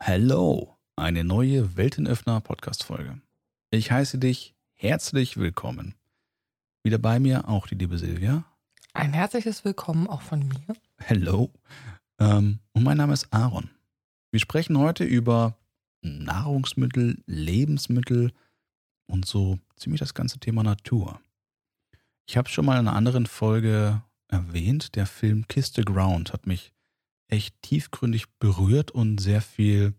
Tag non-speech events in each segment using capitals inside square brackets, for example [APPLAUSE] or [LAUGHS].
Hello, eine neue Weltenöffner-Podcast-Folge. Ich heiße dich herzlich willkommen. Wieder bei mir auch die liebe Silvia. Ein herzliches Willkommen auch von mir. Hello. Ähm, und mein Name ist Aaron. Wir sprechen heute über Nahrungsmittel, Lebensmittel und so ziemlich das ganze Thema Natur. Ich habe es schon mal in einer anderen Folge erwähnt. Der Film Kiss the Ground hat mich echt tiefgründig berührt und sehr viel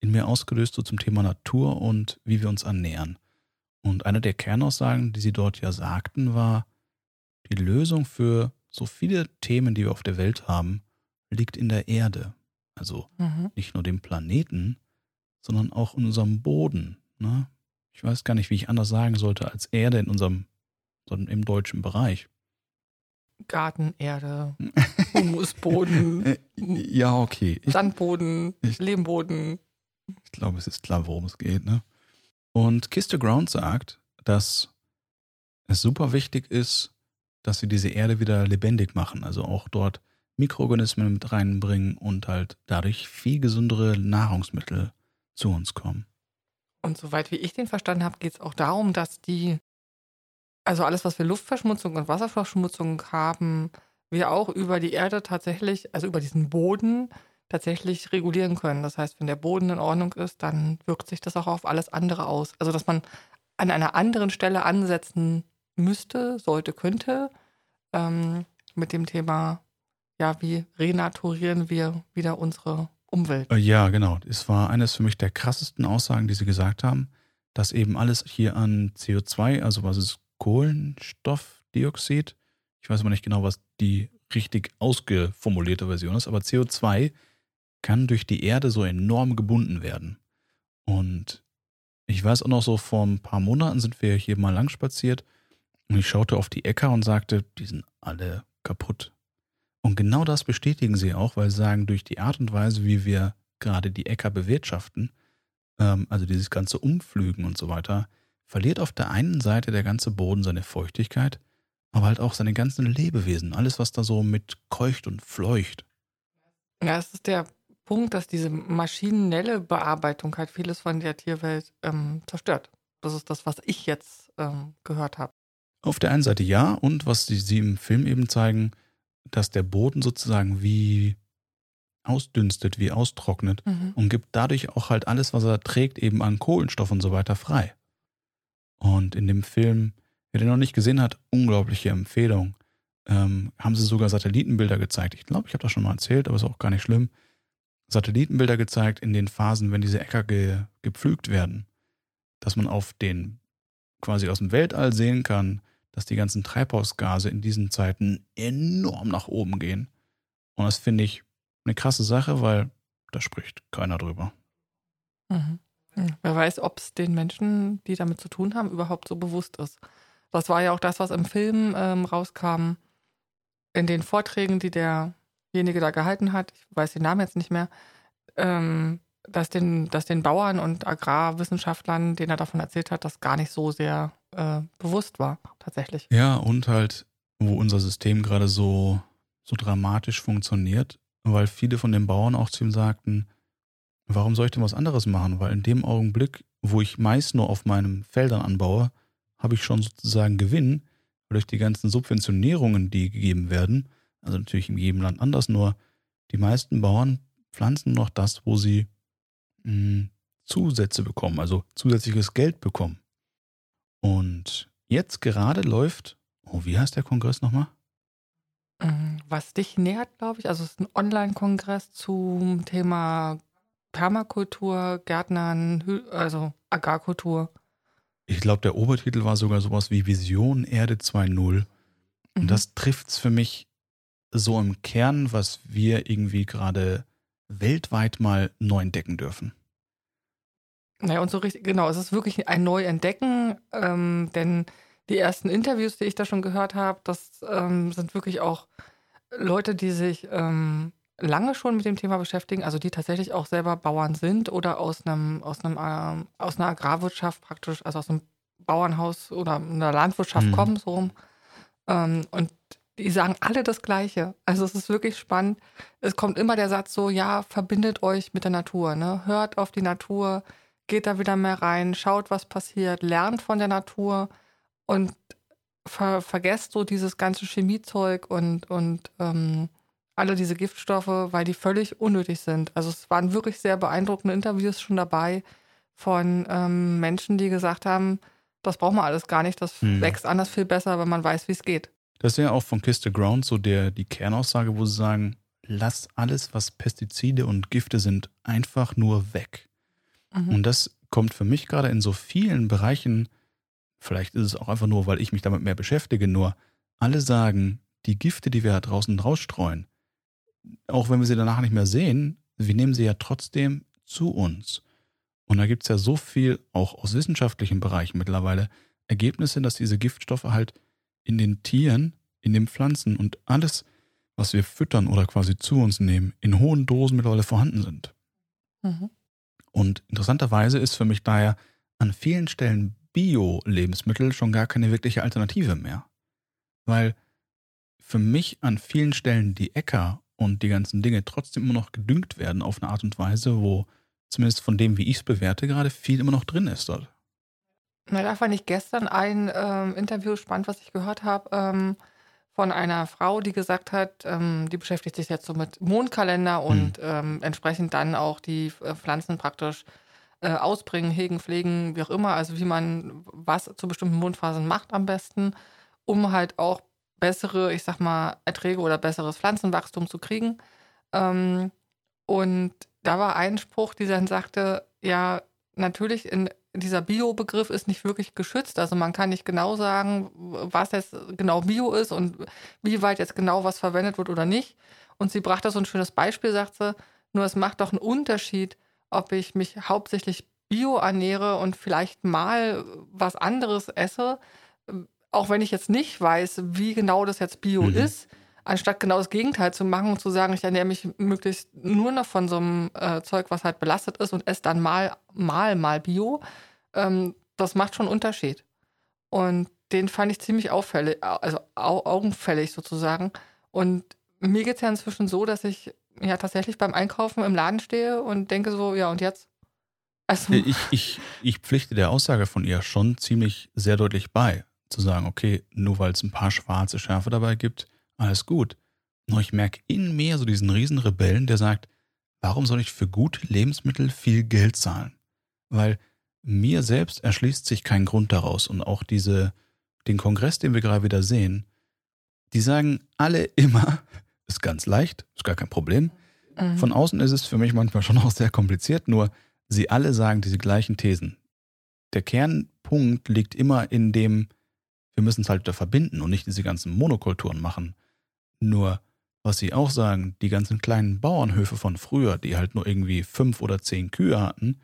in mir ausgelöst so zum Thema Natur und wie wir uns ernähren. Und eine der Kernaussagen, die sie dort ja sagten, war, die Lösung für so viele Themen, die wir auf der Welt haben, liegt in der Erde. Also mhm. nicht nur dem Planeten, sondern auch in unserem Boden. Ne? Ich weiß gar nicht, wie ich anders sagen sollte als Erde in unserem, sondern im deutschen Bereich. Gartenerde, [LAUGHS] Humusboden. Äh, ja, okay. Ich, Sandboden, ich, Lehmboden. Ich glaube, es ist klar, worum es geht. Ne? Und Kiss the Ground sagt, dass es super wichtig ist, dass sie diese Erde wieder lebendig machen. Also auch dort Mikroorganismen mit reinbringen und halt dadurch viel gesündere Nahrungsmittel zu uns kommen. Und soweit wie ich den verstanden habe, geht es auch darum, dass die also alles, was wir Luftverschmutzung und Wasserverschmutzung haben, wir auch über die Erde tatsächlich, also über diesen Boden tatsächlich regulieren können. Das heißt, wenn der Boden in Ordnung ist, dann wirkt sich das auch auf alles andere aus. Also dass man an einer anderen Stelle ansetzen müsste, sollte, könnte, ähm, mit dem Thema, ja, wie renaturieren wir wieder unsere Umwelt. Äh, ja, genau. Es war eines für mich der krassesten Aussagen, die Sie gesagt haben, dass eben alles hier an CO2, also was ist Kohlenstoffdioxid. Ich weiß aber nicht genau, was die richtig ausgeformulierte Version ist, aber CO2 kann durch die Erde so enorm gebunden werden. Und ich weiß auch noch so, vor ein paar Monaten sind wir hier mal lang spaziert und ich schaute auf die Äcker und sagte, die sind alle kaputt. Und genau das bestätigen sie auch, weil sie sagen, durch die Art und Weise, wie wir gerade die Äcker bewirtschaften, ähm, also dieses ganze Umflügen und so weiter, verliert auf der einen Seite der ganze Boden seine Feuchtigkeit, aber halt auch seine ganzen Lebewesen, alles, was da so mit keucht und fleucht. Ja, es ist der Punkt, dass diese maschinelle Bearbeitung halt vieles von der Tierwelt ähm, zerstört. Das ist das, was ich jetzt ähm, gehört habe. Auf der einen Seite ja, und was sie, sie im Film eben zeigen, dass der Boden sozusagen wie ausdünstet, wie austrocknet mhm. und gibt dadurch auch halt alles, was er trägt, eben an Kohlenstoff und so weiter frei. Und in dem Film, wer den noch nicht gesehen hat, unglaubliche Empfehlung. Ähm, haben sie sogar Satellitenbilder gezeigt. Ich glaube, ich habe das schon mal erzählt, aber ist auch gar nicht schlimm. Satellitenbilder gezeigt in den Phasen, wenn diese Äcker ge, gepflügt werden, dass man auf den quasi aus dem Weltall sehen kann, dass die ganzen Treibhausgase in diesen Zeiten enorm nach oben gehen. Und das finde ich eine krasse Sache, weil da spricht keiner drüber. Mhm. Hm, wer weiß, ob es den Menschen, die damit zu tun haben, überhaupt so bewusst ist. Das war ja auch das, was im Film ähm, rauskam, in den Vorträgen, die derjenige da gehalten hat. Ich weiß den Namen jetzt nicht mehr. Ähm, dass den, dass den Bauern und Agrarwissenschaftlern, denen er davon erzählt hat, das gar nicht so sehr äh, bewusst war, tatsächlich. Ja, und halt, wo unser System gerade so, so dramatisch funktioniert, weil viele von den Bauern auch zu ihm sagten, warum soll ich denn was anderes machen? Weil in dem Augenblick, wo ich meist nur auf meinen Feldern anbaue, habe ich schon sozusagen Gewinn, durch die ganzen Subventionierungen, die gegeben werden, also natürlich in jedem Land anders, nur die meisten Bauern pflanzen noch das, wo sie mh, hm, Zusätze bekommen, also zusätzliches Geld bekommen. Und jetzt gerade läuft, oh, wie heißt der Kongress nochmal? Mm, was dich nähert, glaube ich. Also es ist ein Online-Kongress zum Thema Permakultur, Gärtnern, also Agrarkultur. Ich glaube, der Obertitel war sogar sowas wie Vision Erde 2.0. Und mhm. das trifft es für mich so im Kern, was wir irgendwie gerade weltweit mal neu entdecken dürfen. Naja, und so richtig, genau, es ist wirklich ein Neuentdecken, ähm, denn die ersten Interviews, die ich da schon gehört habe, das ähm, sind wirklich auch Leute, die sich ähm, lange schon mit dem Thema beschäftigen, also die tatsächlich auch selber Bauern sind oder aus einem, aus einem, äh, aus einer Agrarwirtschaft praktisch, also aus einem Bauernhaus oder einer Landwirtschaft mhm. kommen, so rum. Ähm, und die sagen alle das Gleiche. Also es ist wirklich spannend. Es kommt immer der Satz so, ja, verbindet euch mit der Natur, ne? Hört auf die Natur, geht da wieder mehr rein, schaut, was passiert, lernt von der Natur und ver vergesst so dieses ganze Chemiezeug und, und ähm, alle diese Giftstoffe, weil die völlig unnötig sind. Also es waren wirklich sehr beeindruckende Interviews schon dabei von ähm, Menschen, die gesagt haben, das braucht man alles gar nicht, das hm. wächst anders viel besser, wenn man weiß, wie es geht. Das ist ja auch von Kiss the Ground so der, die Kernaussage, wo sie sagen, lass alles, was Pestizide und Gifte sind, einfach nur weg. Mhm. Und das kommt für mich gerade in so vielen Bereichen, vielleicht ist es auch einfach nur, weil ich mich damit mehr beschäftige, nur alle sagen, die Gifte, die wir da draußen rausstreuen, auch wenn wir sie danach nicht mehr sehen, wir nehmen sie ja trotzdem zu uns. Und da gibt es ja so viel, auch aus wissenschaftlichen Bereichen mittlerweile, Ergebnisse, dass diese Giftstoffe halt in den Tieren, in den Pflanzen und alles, was wir füttern oder quasi zu uns nehmen, in hohen Dosen mittlerweile vorhanden sind. Mhm. Und interessanterweise ist für mich daher an vielen Stellen Bio-Lebensmittel schon gar keine wirkliche Alternative mehr. Weil für mich an vielen Stellen die Äcker und die ganzen Dinge trotzdem immer noch gedüngt werden auf eine Art und Weise, wo zumindest von dem, wie ich es bewerte, gerade viel immer noch drin ist dort. Na, da fand ich gestern ein ähm, Interview spannend, was ich gehört habe, ähm, von einer Frau, die gesagt hat, ähm, die beschäftigt sich jetzt so mit Mondkalender und mhm. entsprechend dann auch die äh, Pflanzen praktisch äh, ausbringen, hegen, pflegen, wie auch immer, also wie man was zu bestimmten Mondphasen macht am besten, um halt auch bessere, ich sag mal, Erträge oder besseres Pflanzenwachstum zu kriegen. Ähm, und da war ein Spruch, die dann sagte, ja, natürlich in dieser Bio-Begriff ist nicht wirklich geschützt. Also man kann nicht genau sagen, was jetzt genau Bio ist und wie weit jetzt genau was verwendet wird oder nicht. Und sie brachte so ein schönes Beispiel, sagt sie, nur es macht doch einen Unterschied, ob ich mich hauptsächlich Bio ernähre und vielleicht mal was anderes esse, auch wenn ich jetzt nicht weiß, wie genau das jetzt Bio mhm. ist, anstatt genau das Gegenteil zu machen und zu sagen, ich ernähre mich möglichst nur noch von so einem äh, Zeug, was halt belastet ist und esse dann mal, mal, mal Bio, ähm, das macht schon einen Unterschied. Und den fand ich ziemlich auffällig, also au augenfällig sozusagen. Und mir geht es ja inzwischen so, dass ich ja tatsächlich beim Einkaufen im Laden stehe und denke so, ja, und jetzt? Also. Ich, ich, ich pflichte der Aussage von ihr schon ziemlich sehr deutlich bei zu sagen, okay, nur weil es ein paar schwarze Schafe dabei gibt, alles gut. Nur ich merke in mir so diesen riesen Rebellen, der sagt, warum soll ich für gute Lebensmittel viel Geld zahlen? Weil mir selbst erschließt sich kein Grund daraus und auch diese, den Kongress, den wir gerade wieder sehen, die sagen alle [LAUGHS] immer, ist ganz leicht, ist gar kein Problem. Mhm. Von außen ist es für mich manchmal schon auch sehr kompliziert, nur sie alle sagen diese gleichen Thesen. Der Kernpunkt liegt immer in dem, wir müssen es halt wieder verbinden und nicht diese ganzen Monokulturen machen. Nur, was sie auch sagen, die ganzen kleinen Bauernhöfe von früher, die halt nur irgendwie fünf oder zehn Kühe hatten,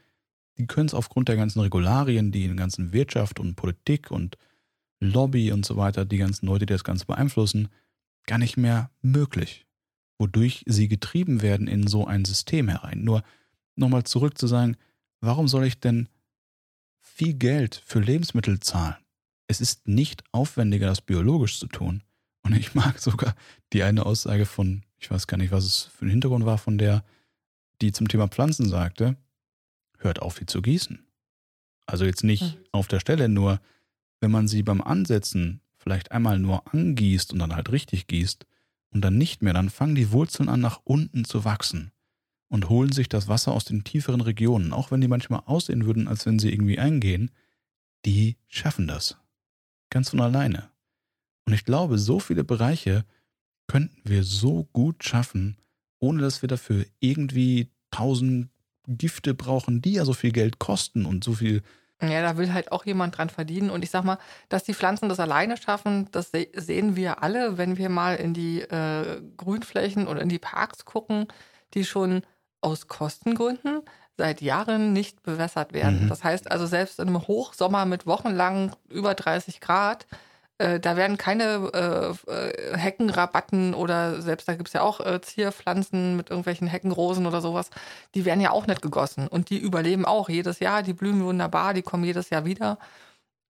die können es aufgrund der ganzen Regularien, die in der ganzen Wirtschaft und Politik und Lobby und so weiter, die ganzen Leute, die das Ganze beeinflussen, gar nicht mehr möglich. Wodurch sie getrieben werden in so ein System herein. Nur nochmal zurück zu sagen, warum soll ich denn viel Geld für Lebensmittel zahlen? Es ist nicht aufwendiger, das biologisch zu tun. Und ich mag sogar die eine Aussage von, ich weiß gar nicht, was es für ein Hintergrund war, von der, die zum Thema Pflanzen sagte, hört auf, sie zu gießen. Also jetzt nicht mhm. auf der Stelle, nur wenn man sie beim Ansetzen vielleicht einmal nur angießt und dann halt richtig gießt und dann nicht mehr, dann fangen die Wurzeln an, nach unten zu wachsen und holen sich das Wasser aus den tieferen Regionen, auch wenn die manchmal aussehen würden, als wenn sie irgendwie eingehen, die schaffen das. Ganz von alleine. Und ich glaube, so viele Bereiche könnten wir so gut schaffen, ohne dass wir dafür irgendwie tausend Gifte brauchen, die ja so viel Geld kosten und so viel. Ja, da will halt auch jemand dran verdienen. Und ich sag mal, dass die Pflanzen das alleine schaffen, das sehen wir alle, wenn wir mal in die äh, Grünflächen oder in die Parks gucken, die schon aus Kostengründen seit Jahren nicht bewässert werden. Mhm. Das heißt also, selbst in einem Hochsommer mit wochenlang über 30 Grad, äh, da werden keine äh, äh, Heckenrabatten oder selbst da gibt es ja auch äh, Zierpflanzen mit irgendwelchen Heckenrosen oder sowas, die werden ja auch nicht gegossen. Und die überleben auch jedes Jahr, die blühen wunderbar, die kommen jedes Jahr wieder.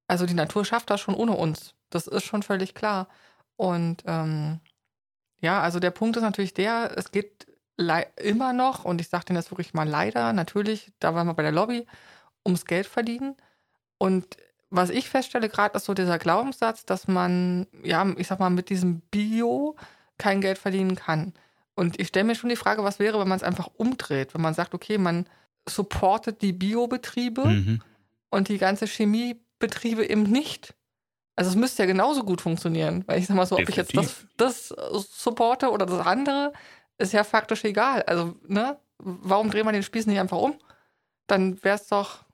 Also die Natur schafft das schon ohne uns. Das ist schon völlig klar. Und ähm, ja, also der Punkt ist natürlich der, es geht immer noch, und ich sage den jetzt wirklich mal leider, natürlich, da waren wir bei der Lobby, ums Geld verdienen. Und was ich feststelle gerade, ist so dieser Glaubenssatz, dass man, ja, ich sag mal, mit diesem Bio kein Geld verdienen kann. Und ich stelle mir schon die Frage, was wäre, wenn man es einfach umdreht, wenn man sagt, okay, man supportet die Biobetriebe mhm. und die ganze Chemiebetriebe eben nicht. Also es müsste ja genauso gut funktionieren, weil ich sag mal so, Definitiv. ob ich jetzt das, das supporte oder das andere, ist ja faktisch egal. Also, ne, warum dreht man den Spieß nicht einfach um? Dann wäre es doch,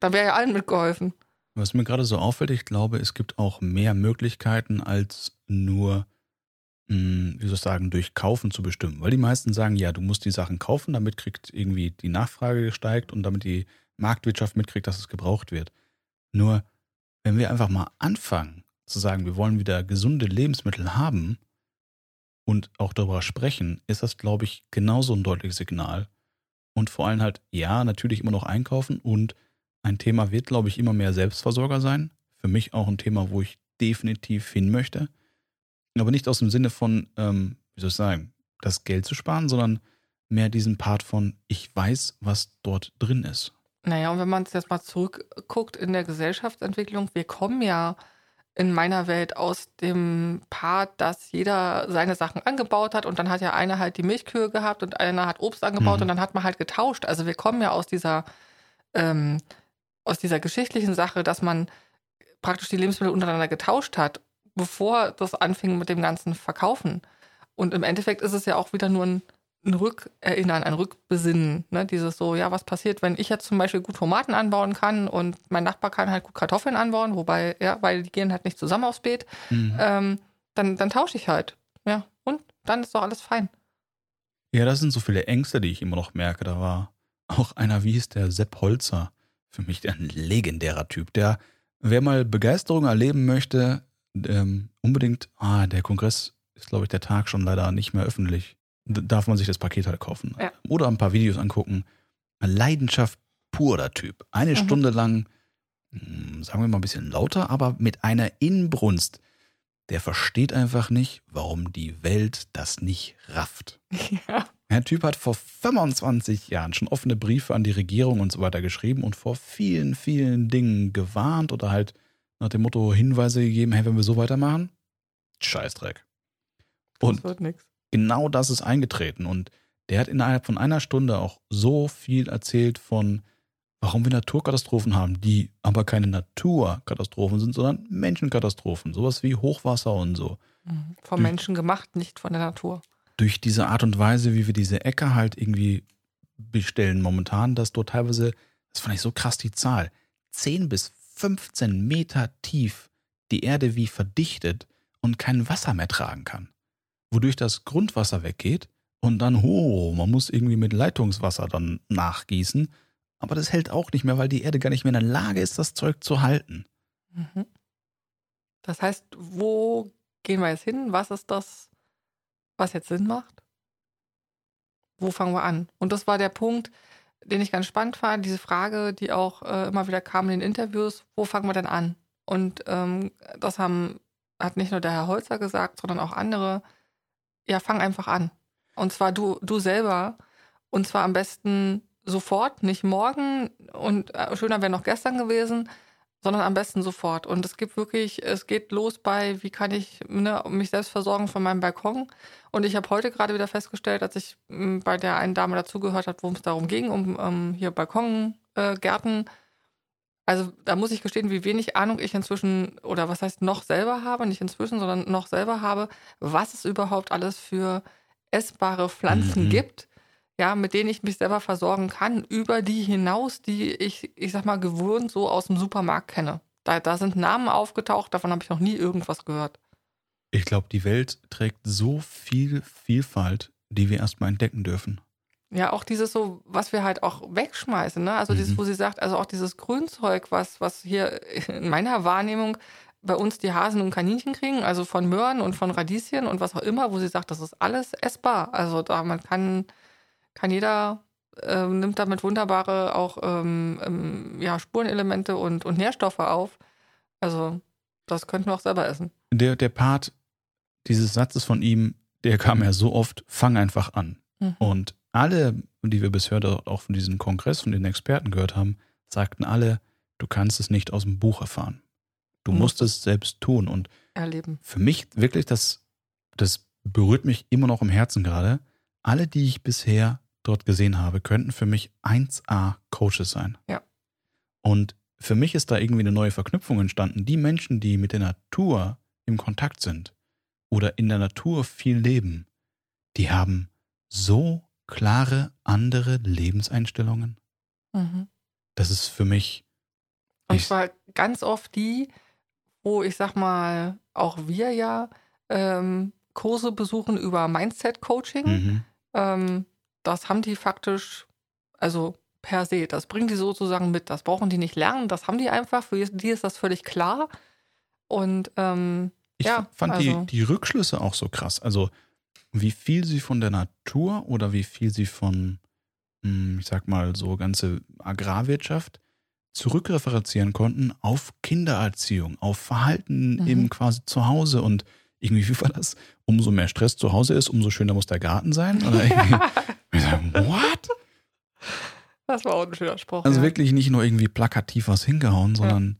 dann wäre ja allen mitgeholfen. Was mir gerade so auffällt, ich glaube, es gibt auch mehr Möglichkeiten als nur, mh, hm, wie soll ich sagen, durch Kaufen zu bestimmen. Weil die meisten sagen, ja, du musst die Sachen kaufen, damit kriegt irgendwie die Nachfrage gesteigt und damit die Marktwirtschaft mitkriegt, dass es gebraucht wird. Nur, wenn wir einfach mal anfangen zu sagen, wir wollen wieder gesunde Lebensmittel haben und auch darüber sprechen, ist das, glaube ich, genauso ein deutliches Signal. Und vor allem halt, ja, natürlich immer noch einkaufen und ein Thema wird, glaube ich, immer mehr Selbstversorger sein. Für mich auch ein Thema, wo ich definitiv hin möchte. Aber nicht aus dem Sinne von, ähm, wie soll ich sagen, das Geld zu sparen, sondern mehr diesen Part von, ich weiß, was dort drin ist. Naja, und wenn man es jetzt mal zurückguckt in der Gesellschaftsentwicklung, wir kommen ja in meiner Welt aus dem Part, dass jeder seine Sachen angebaut hat und dann hat ja einer halt die Milchkühe gehabt und einer hat Obst angebaut mhm. und dann hat man halt getauscht. Also wir kommen ja aus dieser ähm, aus dieser geschichtlichen Sache, dass man praktisch die Lebensmittel untereinander getauscht hat, bevor das anfing mit dem ganzen Verkaufen. Und im Endeffekt ist es ja auch wieder nur ein, ein Rückerinnern, ein Rückbesinnen. Ne? Dieses so, ja, was passiert, wenn ich jetzt zum Beispiel gut Tomaten anbauen kann und mein Nachbar kann halt gut Kartoffeln anbauen, wobei, ja, weil die gehen halt nicht zusammen aufs Beet, mhm. ähm, dann, dann tausche ich halt. Ja, und dann ist doch alles fein. Ja, das sind so viele Ängste, die ich immer noch merke. Da war auch einer, wie hieß der, Sepp Holzer, für mich ein legendärer Typ, der, wer mal Begeisterung erleben möchte, ähm, unbedingt, ah, der Kongress ist, glaube ich, der Tag schon leider nicht mehr öffentlich. Darf man sich das Paket halt kaufen. Ja. Oder ein paar Videos angucken. Leidenschaft pur, der Typ. Eine mhm. Stunde lang, hm, sagen wir mal ein bisschen lauter, aber mit einer Inbrunst. Der versteht einfach nicht, warum die Welt das nicht rafft. [LAUGHS] Ja. Der Typ hat vor 25 Jahren schon offene Briefe an die Regierung und so weiter geschrieben und vor vielen, vielen Dingen gewarnt oder halt nach dem Motto Hinweise gegeben, hey, wenn wir so weitermachen, Scheißdreck. Und genau das ist eingetreten. Und der hat innerhalb von einer Stunde auch so viel erzählt von, warum wir Naturkatastrophen haben, die aber keine Naturkatastrophen sind, sondern Menschenkatastrophen. Sowas wie Hochwasser und so. Mhm. Vom Menschen gemacht, nicht von der Natur durch diese Art und Weise, wie wir diese Äcker halt irgendwie bestellen momentan, dass dort teilweise, das fand ich so krass die Zahl, 10 bis 15 Meter tief die Erde wie verdichtet und kein Wasser mehr tragen kann. Wodurch das Grundwasser weggeht und dann, oh, man muss irgendwie mit Leitungswasser dann nachgießen. Aber das hält auch nicht mehr, weil die Erde gar nicht mehr in der Lage ist, das Zeug zu halten. Mhm. Das heißt, wo gehen wir jetzt hin? Was ist das was jetzt Sinn macht? Wo fangen wir an? Und das war der Punkt, den ich ganz spannend fand, diese Frage, die auch äh, immer wieder kam in den Interviews, wo fangen wir denn an? Und ähm, das haben, hat nicht nur der Herr Holzer gesagt, sondern auch andere. Ja, fang einfach an. Und zwar du, du selber. Und zwar am besten sofort, nicht morgen. Und äh, schöner wäre noch gestern gewesen sondern am besten sofort. Und es gibt wirklich, es geht los bei, wie kann ich ne, mich selbst versorgen von meinem Balkon. Und ich habe heute gerade wieder festgestellt, als ich hm, bei der einen Dame dazugehört habe, worum es darum ging, um, um hier Balkongärten. Äh, also da muss ich gestehen, wie wenig Ahnung ich inzwischen, oder was heißt noch selber habe, nicht inzwischen, sondern noch selber habe, was es überhaupt alles für essbare Pflanzen mhm. gibt ja, mit denen ich mich selber versorgen kann, über die hinaus, die ich, ich sag mal, gewohnt so aus dem Supermarkt kenne. Da, da sind Namen aufgetaucht, davon habe ich noch nie irgendwas gehört. Ich glaube, die Welt trägt so viel Vielfalt, die wir erstmal entdecken dürfen. Ja, auch dieses so, was wir halt auch wegschmeißen, ne? Also mhm. dieses, wo sie sagt, also auch dieses Grünzeug, was, was hier in meiner Wahrnehmung bei uns die Hasen und Kaninchen kriegen, also von Möhren und von Radieschen und was auch immer, wo sie sagt, das ist alles essbar. Also da man kann kann jeder, äh, nimmt damit wunderbare auch ähm, ähm, ja, Spurenelemente und, und Nährstoffe auf. Also das könnten wir auch selber essen. Der, der Part, dieses Satzes von ihm, der kam ja so oft, fang einfach an. Mhm. Und alle, die wir bisher auch von diesem Kongress von den Experten gehört haben, sagten alle, du kannst es nicht aus dem Buch erfahren. Du Mhm. musst es selbst tun. Und Erleben. für mich wirklich, das, das berührt mich immer noch im Herzen gerade. Alle, die ich bisher dort gesehen habe, könnten für mich 1A Coaches sein. Ja. Und für mich ist da irgendwie eine neue Verknüpfung entstanden. Die Menschen, die mit der Natur im Kontakt sind oder in der Natur viel leben, die haben so klare andere Lebenseinstellungen. Mhm. Das ist für mich. Und ich- zwar ganz oft die, wo ich sag mal, auch wir ja ähm, Kurse besuchen über Mindset-Coaching. Mhm. Ähm, das haben die faktisch, also per se, das bringen die sozusagen mit. Das brauchen die nicht lernen, das haben die einfach. Für die ist das völlig klar. Und ähm, Ich Ja, fand also- die, die Rückschlüsse auch so krass. Also, wie viel sie von der Natur oder wie viel sie von, hm, ich sag mal, so ganze Agrarwirtschaft zurückreferenzieren konnten auf Kindererziehung, auf Verhalten Mhm. eben quasi zu Hause und irgendwie, wie war das? Umso mehr Stress zu Hause ist, umso schöner muss der Garten sein. [LAUGHS] Oder irgendwie, sag, what? das war auch ein schöner Spruch. Also ja. wirklich nicht nur irgendwie plakativ was hingehauen, sondern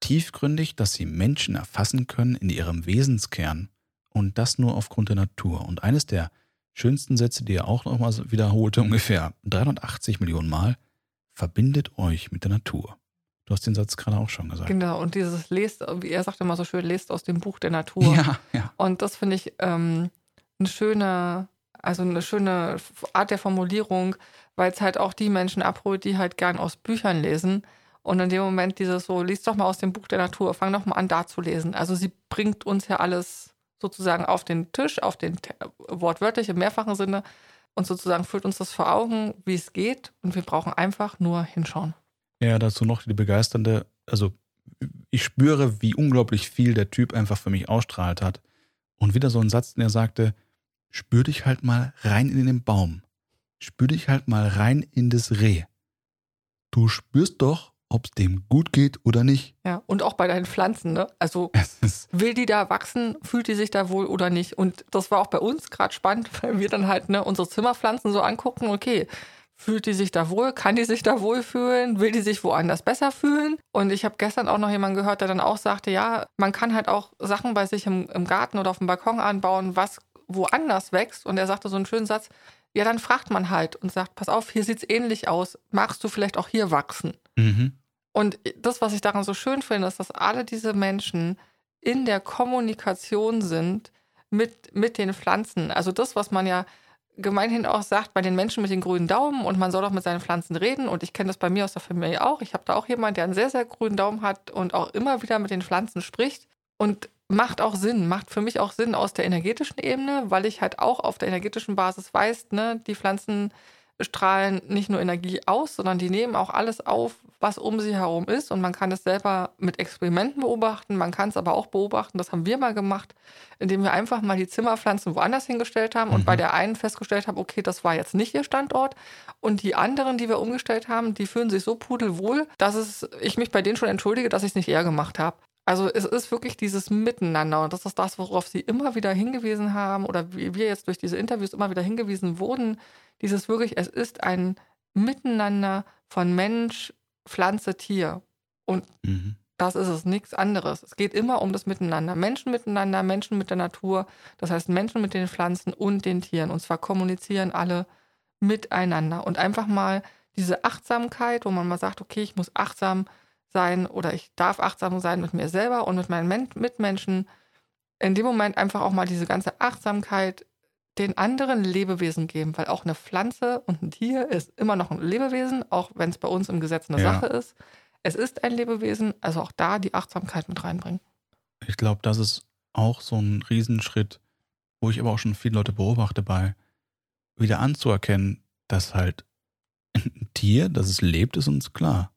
tiefgründig, dass sie Menschen erfassen können in ihrem Wesenskern und das nur aufgrund der Natur. Und eines der schönsten Sätze, die er auch nochmal wiederholte, ungefähr 380 Millionen Mal, verbindet euch mit der Natur. Du hast den Satz gerade auch schon gesagt. Genau, und dieses lest, wie er sagt immer so schön, lest aus dem Buch der Natur. Ja, ja. Und das finde ich ähm, eine schöne, also eine schöne Art der Formulierung, weil es halt auch die Menschen abholt, die halt gern aus Büchern lesen. Und in dem Moment dieses so, liest doch mal aus dem Buch der Natur, fang doch mal an, da zu lesen. Also sie bringt uns ja alles sozusagen auf den Tisch, auf den wortwörtlich im mehrfachen Sinne und sozusagen führt uns das vor Augen, wie es geht. Und wir brauchen einfach nur hinschauen. Ja, dazu noch die begeisternde, also ich spüre, wie unglaublich viel der Typ einfach für mich ausstrahlt hat. Und wieder so ein Satz, der sagte, spür dich halt mal rein in den Baum. Spür dich halt mal rein in das Reh. Du spürst doch, ob es dem gut geht oder nicht. Ja, und auch bei deinen Pflanzen, ne? Also [LAUGHS] Es will die da wachsen, fühlt die sich da wohl oder nicht? Und das war auch bei uns gerade spannend, [LAUGHS] weil wir dann halt ne, unsere Zimmerpflanzen so angucken, okay, fühlt die sich da wohl, kann die sich da wohl fühlen, will die sich woanders besser fühlen? Und ich habe gestern auch noch jemanden gehört, der dann auch sagte, ja, man kann halt auch Sachen bei sich im, im Garten oder auf dem Balkon anbauen, was woanders wächst. Und er sagte so einen schönen Satz, ja, dann fragt man halt und sagt, pass auf, hier sieht's ähnlich aus, magst du vielleicht auch hier wachsen? mhm. Und das, was ich daran so schön finde, ist, dass alle diese Menschen in der Kommunikation sind mit, mit den Pflanzen. Also das, was man ja gemeinhin auch sagt bei den Menschen mit den grünen Daumen und man soll doch mit seinen Pflanzen reden. Und ich kenne das bei mir aus der Familie auch. Ich habe da auch jemanden, der einen sehr, sehr grünen Daumen hat und auch immer wieder mit den Pflanzen spricht. Und macht auch Sinn, macht für mich auch Sinn aus der energetischen Ebene, weil ich halt auch auf der energetischen Basis weiß, ne, die Pflanzen strahlen nicht nur Energie aus, sondern die nehmen auch alles auf, was um sie herum ist. Und man kann es selber mit Experimenten beobachten. Man kann es aber auch beobachten, das haben wir mal gemacht, indem wir einfach mal die Zimmerpflanzen woanders hingestellt haben und Mhm. bei der einen festgestellt haben, okay, das war jetzt nicht ihr Standort. Und die anderen, die wir umgestellt haben, die fühlen sich so pudelwohl, dass es, ich mich bei denen schon entschuldige, dass ich es nicht eher gemacht habe. Also es ist wirklich dieses Miteinander und das ist das, worauf Sie immer wieder hingewiesen haben oder wie wir jetzt durch diese Interviews immer wieder hingewiesen wurden. Dieses wirklich, es ist ein Miteinander von Mensch, Pflanze, Tier. Und Mhm. das ist es, nichts anderes. Es geht immer um das Miteinander. Menschen miteinander, Menschen mit der Natur, das heißt Menschen mit den Pflanzen und den Tieren. Und zwar kommunizieren alle miteinander. Und einfach mal diese Achtsamkeit, wo man mal sagt, okay, ich muss achtsam sein oder ich darf achtsam sein mit mir selber und mit meinen Men Mitmenschen. In dem Moment einfach auch mal diese ganze Achtsamkeit den anderen Lebewesen geben, weil auch eine Pflanze und ein Tier ist immer noch ein Lebewesen, auch wenn es bei uns im Gesetz eine Ja. Sache ist. Es ist ein Lebewesen, also auch da die Achtsamkeit mit reinbringen. Ich glaube, das ist auch so ein Riesenschritt, wo ich aber auch schon viele Leute beobachte bei, wieder anzuerkennen, dass halt [LAUGHS] ein Tier, dass es lebt, ist uns klar.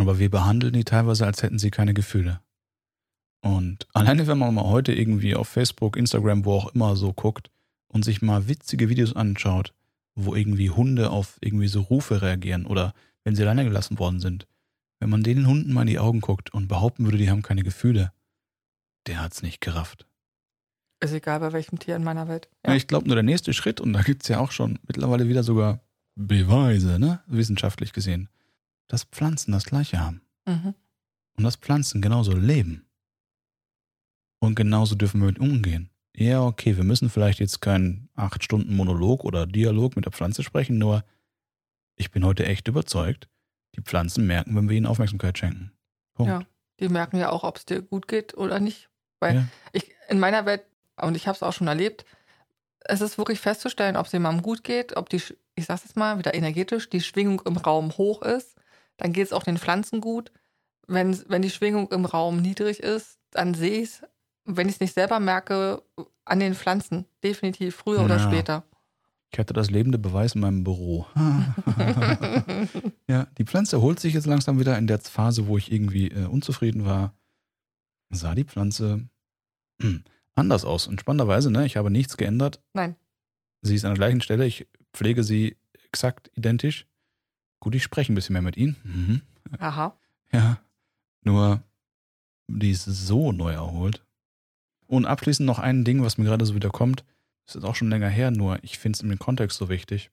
Aber wir behandeln die teilweise, als hätten sie keine Gefühle. Und alleine, wenn man mal heute irgendwie auf Facebook, Instagram, wo auch immer so guckt und sich mal witzige Videos anschaut, wo irgendwie Hunde auf irgendwie so Rufe reagieren oder wenn sie alleine gelassen worden sind, wenn man den Hunden mal in die Augen guckt und behaupten würde, die haben keine Gefühle, der hat's nicht gerafft. Ist egal bei welchem Tier in meiner Welt. Ja. ich glaube nur der nächste Schritt, und da gibt es ja auch schon mittlerweile wieder sogar Beweise, ne? wissenschaftlich gesehen, dass Pflanzen das gleiche haben. Mhm. Und dass Pflanzen genauso leben. Und genauso dürfen wir mit umgehen. Ja, okay, wir müssen vielleicht jetzt keinen acht Stunden Monolog oder Dialog mit der Pflanze sprechen, nur ich bin heute echt überzeugt, die Pflanzen merken, wenn wir ihnen Aufmerksamkeit schenken. Punkt. Ja, die merken ja auch, ob es dir gut geht oder nicht. Weil Ja. ich in meiner Welt, und ich habe es auch schon erlebt, es ist wirklich festzustellen, ob es jemandem gut geht, ob die, ich sag's jetzt mal wieder energetisch, die Schwingung im Raum hoch ist, dann geht es auch den Pflanzen gut. Wenn, wenn die Schwingung im Raum niedrig ist, dann sehe ich es, wenn ich es nicht selber merke, an den Pflanzen. Definitiv, früher oder Ja. später. Ich hatte das lebende Beweis in meinem Büro. [LAUGHS] [LAUGHS] ja, die Pflanze erholt sich jetzt langsam wieder in der Phase, wo ich irgendwie äh, unzufrieden war. Sah die Pflanze hm, anders aus. Und spannenderweise, ne, ich habe nichts geändert. Nein. Sie ist an der gleichen Stelle. Ich pflege sie exakt identisch. Gut, ich spreche ein bisschen mehr mit ihnen. Mhm. Aha. Ja, nur die ist so neu erholt. Und abschließend noch ein Ding, was mir gerade so wieder kommt. Das ist auch schon länger her, nur ich finde es in dem Kontext so wichtig,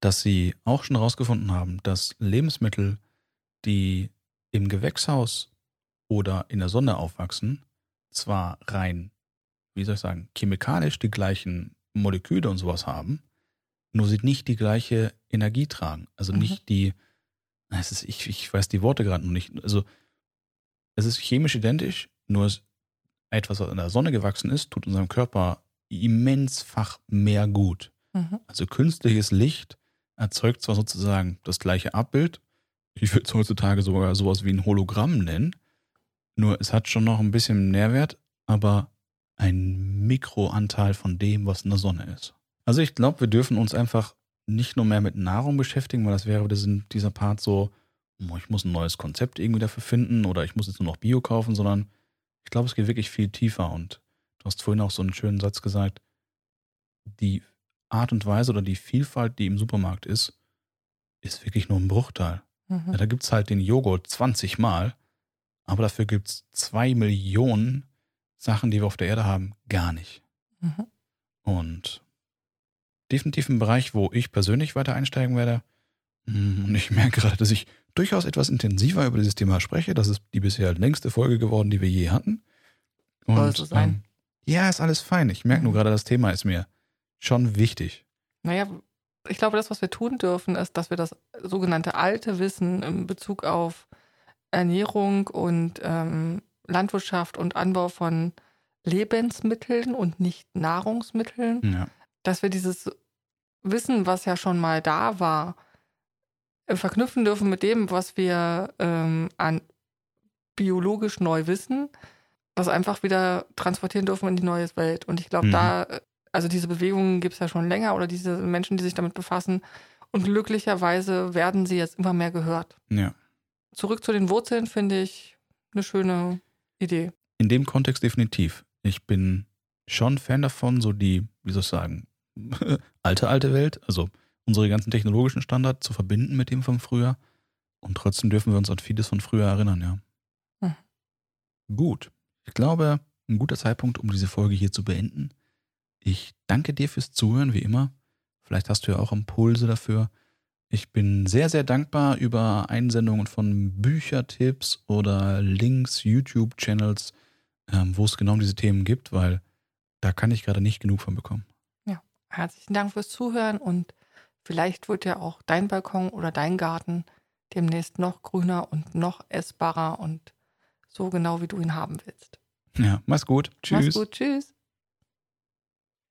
dass sie auch schon herausgefunden haben, dass Lebensmittel, die im Gewächshaus oder in der Sonne aufwachsen, zwar rein, wie soll ich sagen, chemikalisch die gleichen Moleküle und sowas haben, nur sie nicht die gleiche Energie tragen. Also Mhm. nicht die, es ist, ich, ich weiß die Worte gerade noch nicht. Also es ist chemisch identisch, nur etwas, was in der Sonne gewachsen ist, tut unserem Körper immensfach mehr gut. Mhm. Also künstliches Licht erzeugt zwar sozusagen das gleiche Abbild, ich würde es heutzutage sogar sowas wie ein Hologramm nennen, nur es hat schon noch ein bisschen Nährwert, aber ein Mikroanteil von dem, was in der Sonne ist. Also ich glaube, wir dürfen uns einfach nicht nur mehr mit Nahrung beschäftigen, weil das wäre diesen, dieser Part so, oh, ich muss ein neues Konzept irgendwie dafür finden oder ich muss jetzt nur noch Bio kaufen, sondern ich glaube, es geht wirklich viel tiefer und du hast vorhin auch so einen schönen Satz gesagt, die Art und Weise oder die Vielfalt, die im Supermarkt ist, ist wirklich nur ein Bruchteil. Mhm. Ja, da gibt es halt den Joghurt 20 Mal, aber dafür gibt es zwei Millionen Sachen, die wir auf der Erde haben, gar nicht. Mhm. Und definitiv ein Bereich, wo ich persönlich weiter einsteigen werde. Mm, Und ich merke gerade, dass ich durchaus etwas intensiver über dieses Thema spreche. Das ist die bisher längste Folge geworden, die wir je hatten. Und, Soll so sein. Ähm, ja, ist alles fein. Ich merke nur Mhm. gerade, das Thema ist mir schon wichtig. Naja, ich glaube, das, was wir tun dürfen, ist, dass wir das sogenannte alte Wissen in Bezug auf Ernährung und ähm, Landwirtschaft und Anbau von Lebensmitteln und nicht Nahrungsmitteln, Ja. Dass wir dieses Wissen, was ja schon mal da war, äh, verknüpfen dürfen mit dem, was wir ähm, an biologisch neu wissen, was einfach wieder transportieren dürfen in die neue Welt. Und ich glaube, Mhm. da, äh, also diese Bewegungen gibt es ja schon länger oder diese Menschen, die sich damit befassen. Und glücklicherweise werden sie jetzt immer mehr gehört. ja. Zurück zu den Wurzeln finde ich eine schöne Idee. In dem Kontext definitiv. Ich bin schon Fan davon, so die, wie soll ich sagen, [LAUGHS] alte, alte Welt, also unsere ganzen technologischen Standards zu verbinden mit dem von früher. Und trotzdem dürfen wir uns an vieles von früher erinnern, ja. Mhm. Gut. Ich glaube, ein guter Zeitpunkt, um diese Folge hier zu beenden. Ich danke dir fürs Zuhören, wie immer. Vielleicht hast du ja auch Impulse dafür. Ich bin sehr, sehr dankbar über Einsendungen von Büchertipps oder Links, YouTube-Channels, ähm, wo es genau diese Themen gibt, weil da kann ich gerade nicht genug von bekommen. Herzlichen Dank fürs Zuhören und vielleicht wird ja auch dein Balkon oder dein Garten demnächst noch grüner und noch essbarer und so genau, wie du ihn haben willst. Ja, mach's gut. Tschüss. Mach's gut, tschüss.